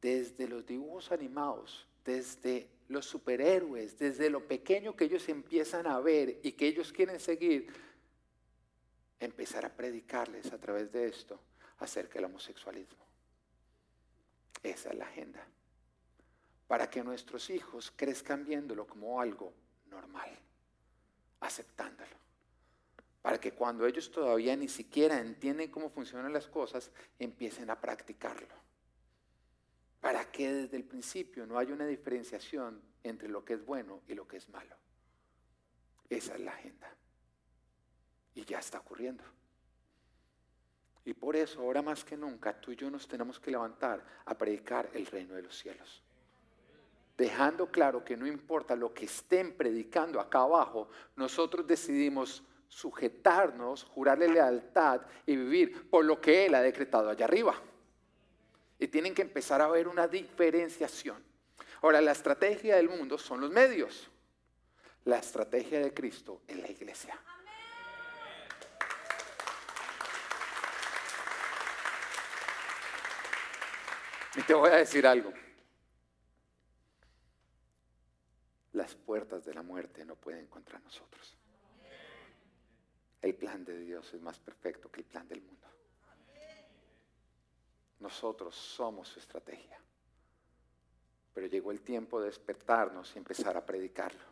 desde los dibujos animados, desde los superhéroes, desde lo pequeño que ellos empiezan a ver y que ellos quieren seguir, empezar a predicarles a través de esto acerca del homosexualismo. Esa es la agenda. Para que nuestros hijos crezcan viéndolo como algo normal, aceptándolo. para que cuando ellos todavía ni siquiera entienden cómo funcionan las cosas, empiecen a practicarlo. Para que desde el principio no haya una diferenciación entre lo que es bueno y lo que es malo. Esa es la agenda. Y ya está ocurriendo. Y por eso, ahora más que nunca, tú y yo nos tenemos que levantar a predicar el reino de los cielos. Dejando claro que no importa lo que estén predicando acá abajo, nosotros decidimos sujetarnos, jurarle lealtad y vivir por lo que Él ha decretado allá arriba. Y tienen que empezar a ver una diferenciación. Ahora, la estrategia del mundo son los medios. La estrategia de Cristo es la iglesia. Y te voy a decir algo. Las puertas de la muerte no pueden contra nosotros. El plan de Dios es más perfecto que el plan del mundo. Nosotros somos su estrategia. Pero llegó el tiempo de despertarnos y empezar a predicarlo.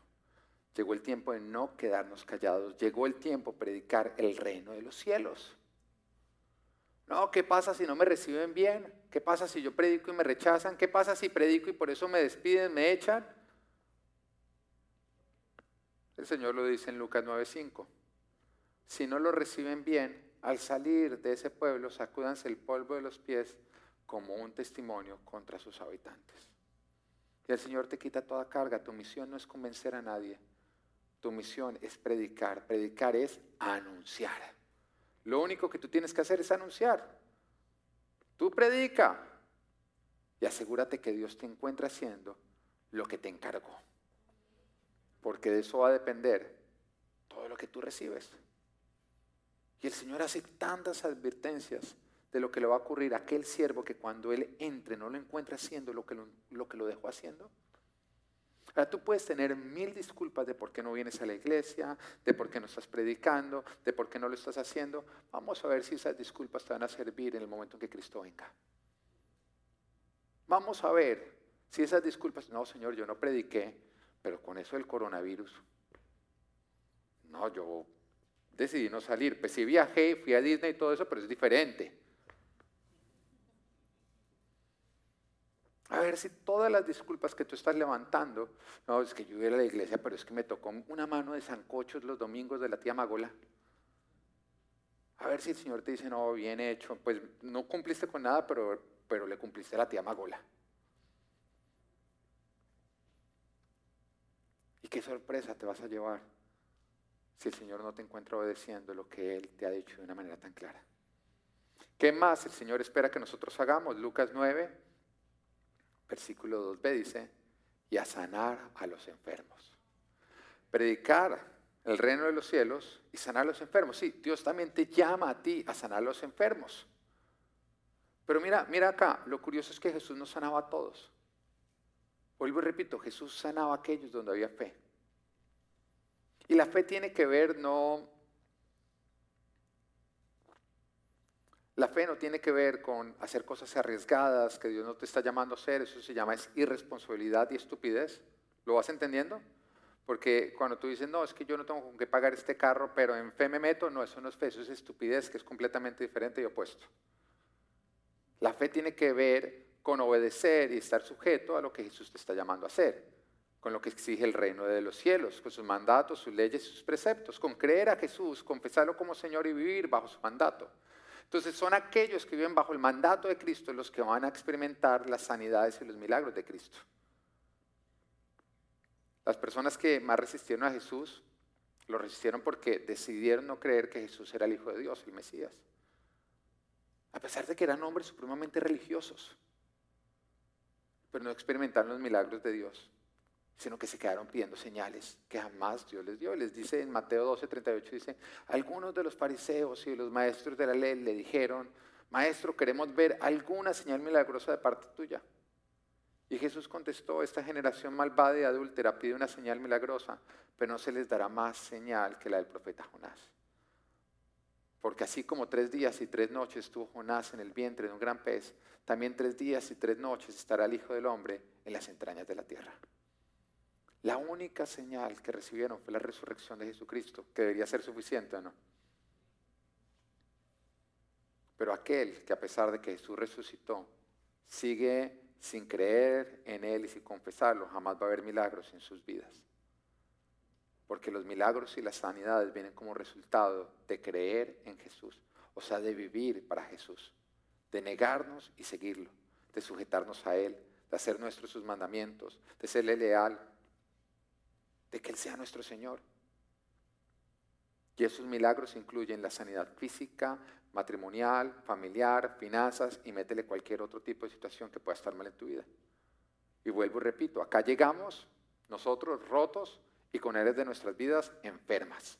Llegó el tiempo de no quedarnos callados. Llegó el tiempo de predicar el reino de los cielos. No, ¿qué pasa si no me reciben bien? ¿Qué pasa si yo predico y me rechazan? ¿Qué pasa si predico y por eso me despiden, me echan? El Señor lo dice en Lucas 9:5 si no lo reciben bien, al salir de ese pueblo, sacúdanse el polvo de los pies como un testimonio contra sus habitantes. Y el Señor te quita toda carga. Tu misión no es convencer a nadie. Tu misión es predicar. Predicar es anunciar. Lo único que tú tienes que hacer es anunciar. Tú predica y asegúrate que Dios te encuentra haciendo lo que te encargó. Porque de eso va a depender todo lo que tú recibes. Y el Señor hace tantas advertencias de lo que le va a ocurrir a aquel siervo que cuando Él entre no lo encuentra haciendo lo que lo, lo que lo dejó haciendo. Ahora tú puedes tener mil disculpas de por qué no vienes a la iglesia, de por qué no estás predicando, de por qué no lo estás haciendo. Vamos a ver si esas disculpas te van a servir en el momento en que Cristo venga. Vamos a ver si esas disculpas, no Señor, yo no prediqué, pero con eso del coronavirus, no, yo decidí no salir. Pues sí viajé, fui a Disney y todo eso, pero es diferente. A ver si todas las disculpas que tú estás levantando, no, es que yo iba a la iglesia, pero es que me tocó una mano de sancochos los domingos de la tía Magola. A ver si el Señor te dice, no, bien hecho, pues no cumpliste con nada, pero, pero le cumpliste a la tía Magola. Y qué sorpresa te vas a llevar si el Señor no te encuentra obedeciendo lo que Él te ha dicho de una manera tan clara. ¿Qué más el Señor espera que nosotros hagamos? Lucas 9, versículo 2b dice, y a sanar a los enfermos. Predicar el reino de los cielos y sanar a los enfermos. Sí, Dios también te llama a ti a sanar a los enfermos. Pero mira, mira acá, lo curioso es que Jesús no sanaba a todos. Vuelvo y repito, Jesús sanaba a aquellos donde había fe. Y la fe tiene que ver no... La fe no tiene que ver con hacer cosas arriesgadas que Dios no te está llamando a hacer, eso se llama es irresponsabilidad y estupidez. ¿Lo vas entendiendo? Porque cuando tú dices, no, es que yo no tengo con qué pagar este carro, pero en fe me meto, no, eso no es fe, eso es estupidez, que es completamente diferente y opuesto. La fe tiene que ver con obedecer y estar sujeto a lo que Jesús te está llamando a hacer con lo que exige el reino de los cielos, con sus mandatos, sus leyes sus preceptos, con creer a Jesús, confesarlo como Señor y vivir bajo su mandato. Entonces son aquellos que viven bajo el mandato de Cristo los que van a experimentar las sanidades y los milagros de Cristo. Las personas que más resistieron a Jesús lo resistieron porque decidieron no creer que Jesús era el Hijo de Dios, el Mesías. A pesar de que eran hombres supremamente religiosos, pero no experimentaron los milagros de Dios sino que se quedaron pidiendo señales que jamás Dios les dio. Les dice en Mateo 12, 38, dice, algunos de los fariseos y los maestros de la ley le dijeron, maestro, queremos ver alguna señal milagrosa de parte tuya. Y Jesús contestó, esta generación malvada y adúltera pide una señal milagrosa, pero no se les dará más señal que la del profeta Jonás. Porque así como tres días y tres noches estuvo Jonás en el vientre de un gran pez, también tres días y tres noches estará el Hijo del Hombre en las entrañas de la tierra. La única señal que recibieron fue la resurrección de Jesucristo, que debería ser suficiente, ¿no? Pero aquel que a pesar de que Jesús resucitó, sigue sin creer en Él y sin confesarlo, jamás va a haber milagros en sus vidas. Porque los milagros y las sanidades vienen como resultado de creer en Jesús, o sea, de vivir para Jesús, de negarnos y seguirlo, de sujetarnos a Él, de hacer nuestros sus mandamientos, de serle leal, de que Él sea nuestro Señor. Y esos milagros incluyen la sanidad física, matrimonial, familiar, finanzas y métele cualquier otro tipo de situación que pueda estar mal en tu vida. Y vuelvo y repito, acá llegamos nosotros rotos y con áreas de nuestras vidas enfermas.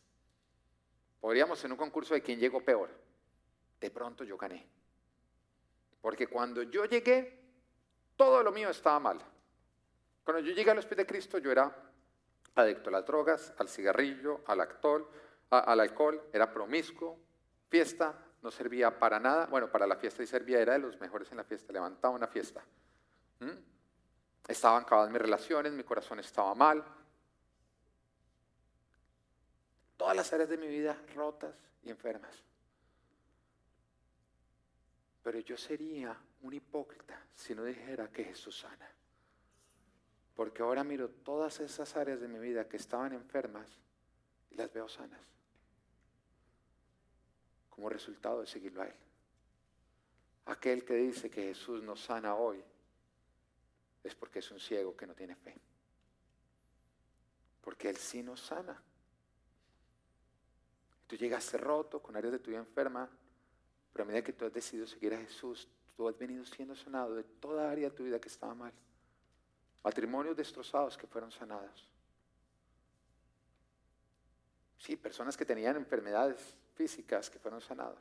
Podríamos en un concurso de quién llegó peor. De pronto yo gané. Porque cuando yo llegué, todo lo mío estaba mal. Cuando yo llegué a los pies de Cristo, yo era adicto a las drogas, al cigarrillo, al, actor, al alcohol, era promiscuo, fiesta, no servía para nada. Bueno, para la fiesta y servía, era de los mejores en la fiesta, levantaba una fiesta. ¿Mm? Estaban acabadas mis relaciones, mi corazón estaba mal. Todas las áreas de mi vida rotas y enfermas. Pero yo sería un hipócrita si no dijera que Jesús sana. Porque ahora miro todas esas áreas de mi vida que estaban enfermas y las veo sanas como resultado de seguirlo a Él. Aquel que dice que Jesús nos sana hoy es porque es un ciego que no tiene fe. Porque Él sí nos sana. Tú llegaste roto, con áreas de tu vida enferma, pero a medida que tú has decidido seguir a Jesús, tú has venido siendo sanado de toda área de tu vida que estaba mal. Matrimonios destrozados que fueron sanados. Sí, personas que tenían enfermedades físicas que fueron sanados.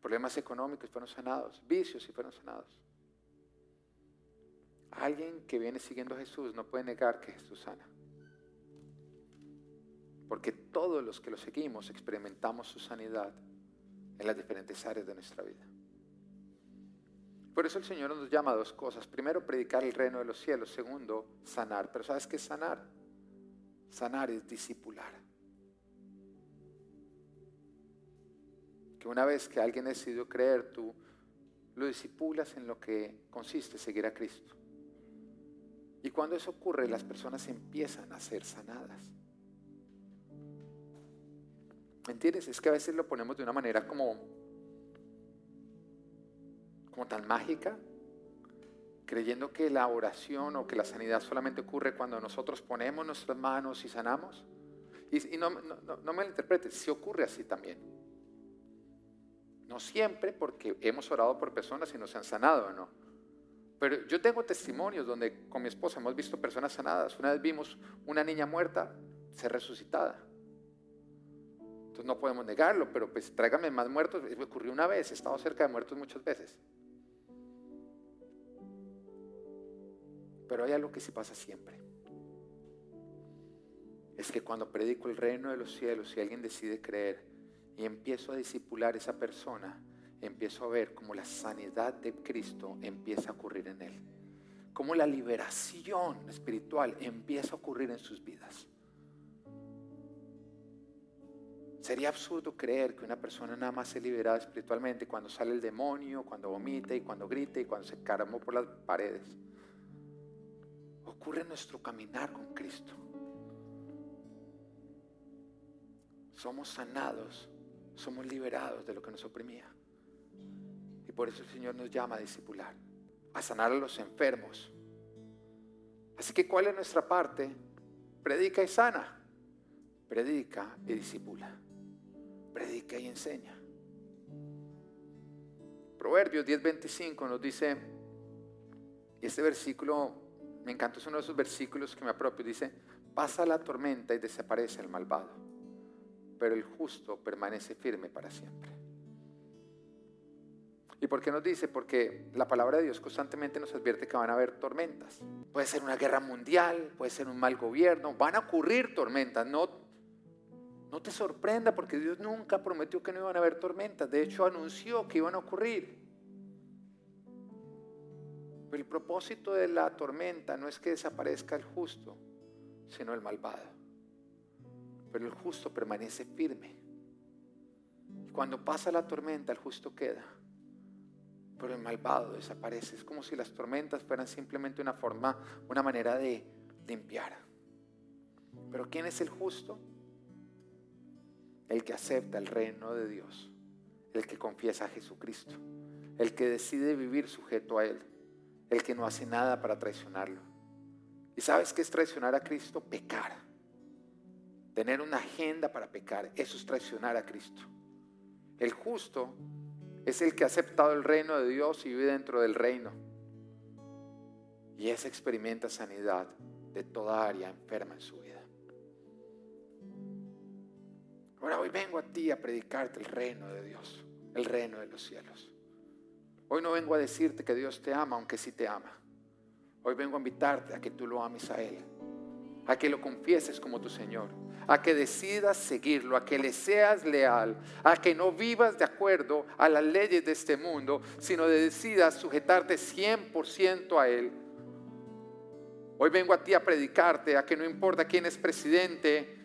Problemas económicos fueron sanados. Vicios y fueron sanados. Alguien que viene siguiendo a Jesús no puede negar que Jesús sana. Porque todos los que lo seguimos experimentamos su sanidad en las diferentes áreas de nuestra vida. Por eso el Señor nos llama a dos cosas. Primero, predicar el reino de los cielos. Segundo, sanar. Pero ¿sabes qué es sanar? Sanar es discipular. una vez que alguien decidió creer, tú lo disipulas en lo que consiste seguir a Cristo. Y cuando eso ocurre, las personas empiezan a ser sanadas. ¿Me entiendes? Es que a veces lo ponemos de una manera como, como tan mágica, creyendo que la oración o que la sanidad solamente ocurre cuando nosotros ponemos nuestras manos y sanamos. Y, no, no, no me lo interpretes, si ocurre así también. No siempre, porque hemos orado por personas y nos han sanado, ¿no? Pero yo tengo testimonios donde con mi esposa hemos visto personas sanadas. Una vez vimos una niña muerta ser resucitada. Entonces no podemos negarlo, pero pues tráigame más muertos. Ocurrió una vez, he estado cerca de muertos muchas veces. Pero hay algo que sí pasa siempre. Es que cuando predico el reino de los cielos, si alguien decide creer, y empiezo a discipular a esa persona, empiezo a ver cómo la sanidad de Cristo empieza a ocurrir en él. Cómo la liberación espiritual empieza a ocurrir en sus vidas. Sería absurdo creer que una persona nada más se liberada espiritualmente cuando sale el demonio, cuando vomita y cuando grita y cuando se caramó por las paredes. Ocurre en nuestro caminar con Cristo. Somos sanados somos liberados de lo que nos oprimía. Y por eso el Señor nos llama a discipular, a sanar a los enfermos. Así que ¿cuál es nuestra parte? Predica y sana. Predica y disipula. Predica y enseña. Proverbios 10:25 nos dice, y este versículo me encantó, es uno de esos versículos que me apropio, dice, pasa la tormenta y desaparece el malvado pero el justo permanece firme para siempre. ¿Y por qué nos dice? Porque la palabra de Dios constantemente nos advierte que van a haber tormentas. Puede ser una guerra mundial, puede ser un mal gobierno, van a ocurrir tormentas. No, no te sorprenda porque Dios nunca prometió que no iban a haber tormentas. De hecho, anunció que iban a ocurrir. El propósito de la tormenta no es que desaparezca el justo, sino el malvado. Pero el justo permanece firme. Cuando pasa la tormenta, el justo queda. Pero el malvado desaparece. Es como si las tormentas fueran simplemente una forma, una manera de limpiar. Pero ¿quién es el justo? El que acepta el reino de Dios, el que confiesa a Jesucristo, el que decide vivir sujeto a Él, el que no hace nada para traicionarlo. ¿Y sabes qué es traicionar a Cristo? Pecar. Tener una agenda para pecar, eso es traicionar a Cristo. El justo es el que ha aceptado el reino de Dios y vive dentro del reino. Y ese experimenta sanidad de toda área enferma en su vida. Ahora hoy vengo a ti a predicarte el reino de Dios, el reino de los cielos. Hoy no vengo a decirte que Dios te ama, aunque sí te ama. Hoy vengo a invitarte a que tú lo ames a Él, a que lo confieses como tu Señor, a que decidas seguirlo, a que le seas leal, a que no vivas de acuerdo a las leyes de este mundo, sino de decidas sujetarte 100% a Él. Hoy vengo a ti a predicarte, a que no importa quién es presidente,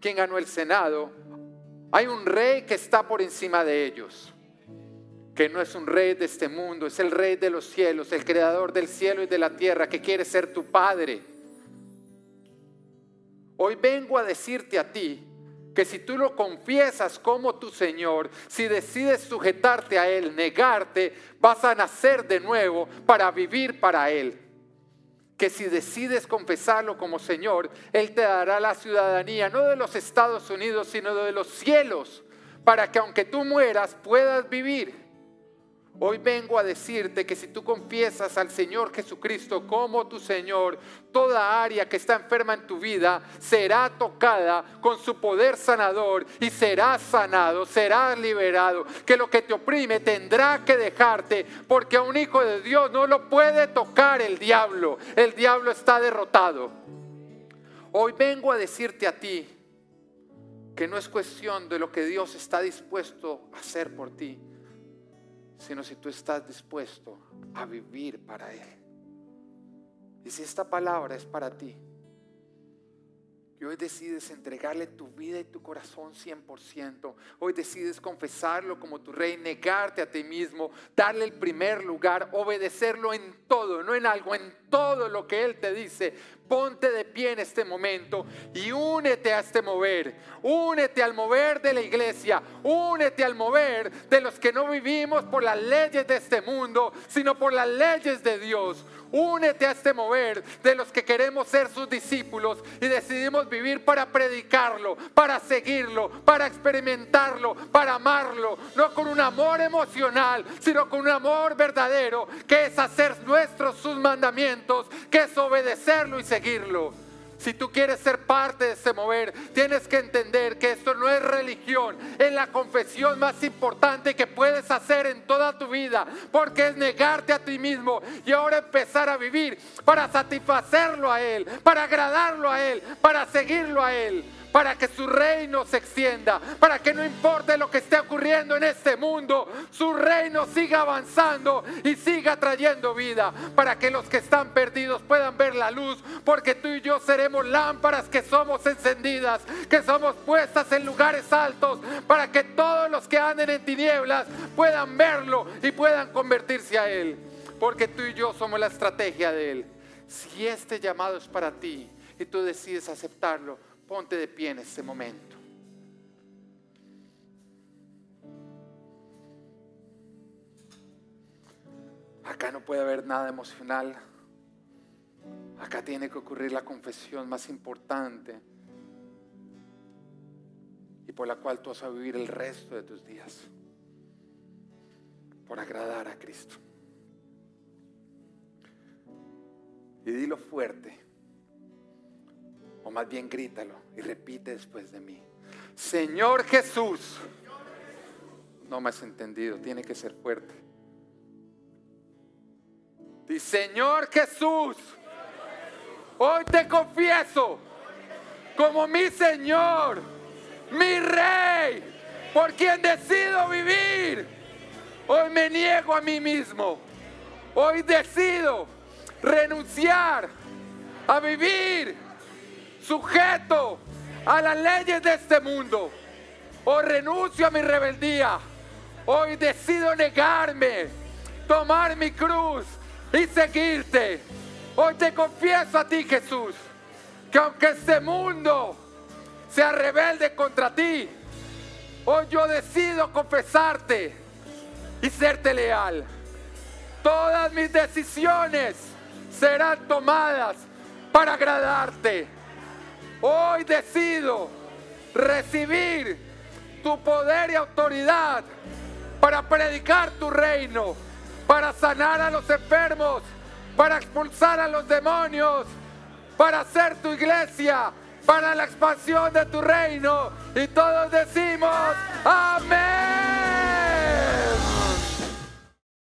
quién ganó el Senado, hay un rey que está por encima de ellos, que no es un rey de este mundo, es el rey de los cielos, el creador del cielo y de la tierra, que quiere ser tu Padre Hoy vengo a decirte a ti que si tú lo confiesas como tu Señor, si decides sujetarte a Él, negarte, vas a nacer de nuevo para vivir para Él. Que si decides confesarlo como Señor, Él te dará la ciudadanía, no de los Estados Unidos, sino de los cielos, para que aunque tú mueras puedas vivir. Hoy vengo a decirte que si tú confiesas al Señor Jesucristo como tu Señor, toda área que está enferma en tu vida será tocada con su poder sanador y serás sanado, serás liberado. Que lo que te oprime tendrá que dejarte porque a un hijo de Dios no lo puede tocar el diablo. El diablo está derrotado. Hoy vengo a decirte a ti que no es cuestión de lo que Dios está dispuesto a hacer por ti sino si tú estás dispuesto a vivir para Él. Y si esta palabra es para ti, y hoy decides entregarle tu vida y tu corazón 100%. Hoy decides confesarlo como tu rey, negarte a ti mismo, darle el primer lugar, obedecerlo en todo, no en algo, en todo lo que Él te dice. Ponte de pie en este momento y únete a este mover. Únete al mover de la iglesia. Únete al mover de los que no vivimos por las leyes de este mundo, sino por las leyes de Dios. Únete a este mover de los que queremos ser sus discípulos y decidimos vivir para predicarlo, para seguirlo, para experimentarlo, para amarlo, no con un amor emocional, sino con un amor verdadero, que es hacer nuestros sus mandamientos, que es obedecerlo y seguirlo. Si tú quieres ser parte de ese mover, tienes que entender que esto no es religión, es la confesión más importante que puedes hacer en toda tu vida, porque es negarte a ti mismo y ahora empezar a vivir para satisfacerlo a Él, para agradarlo a Él, para seguirlo a Él para que su reino se extienda, para que no importe lo que esté ocurriendo en este mundo, su reino siga avanzando y siga trayendo vida, para que los que están perdidos puedan ver la luz, porque tú y yo seremos lámparas que somos encendidas, que somos puestas en lugares altos, para que todos los que anden en tinieblas puedan verlo y puedan convertirse a Él, porque tú y yo somos la estrategia de Él. Si este llamado es para ti y tú decides aceptarlo, Ponte de pie en este momento. Acá no puede haber nada emocional. Acá tiene que ocurrir la confesión más importante y por la cual tú vas a vivir el resto de tus días. Por agradar a Cristo. Y dilo fuerte o más bien grítalo y repite después de mí. Señor Jesús. No me has entendido, tiene que ser fuerte. Dice, Señor Jesús, hoy te confieso como mi Señor, mi Rey, por quien decido vivir. Hoy me niego a mí mismo Hoy decido renunciar a vivir sujeto a las leyes de este mundo. Hoy renuncio a mi rebeldía. Hoy decido negarme, tomar mi cruz y seguirte. Hoy te confieso a ti, Jesús, que aunque este mundo sea rebelde contra ti, hoy yo decido confesarte y serte leal. Todas mis decisiones serán tomadas para agradarte. Hoy decido recibir tu poder y autoridad para predicar tu reino, para sanar a los enfermos, para expulsar a los demonios, para hacer tu iglesia, para la expansión de tu reino. Y todos decimos, amén.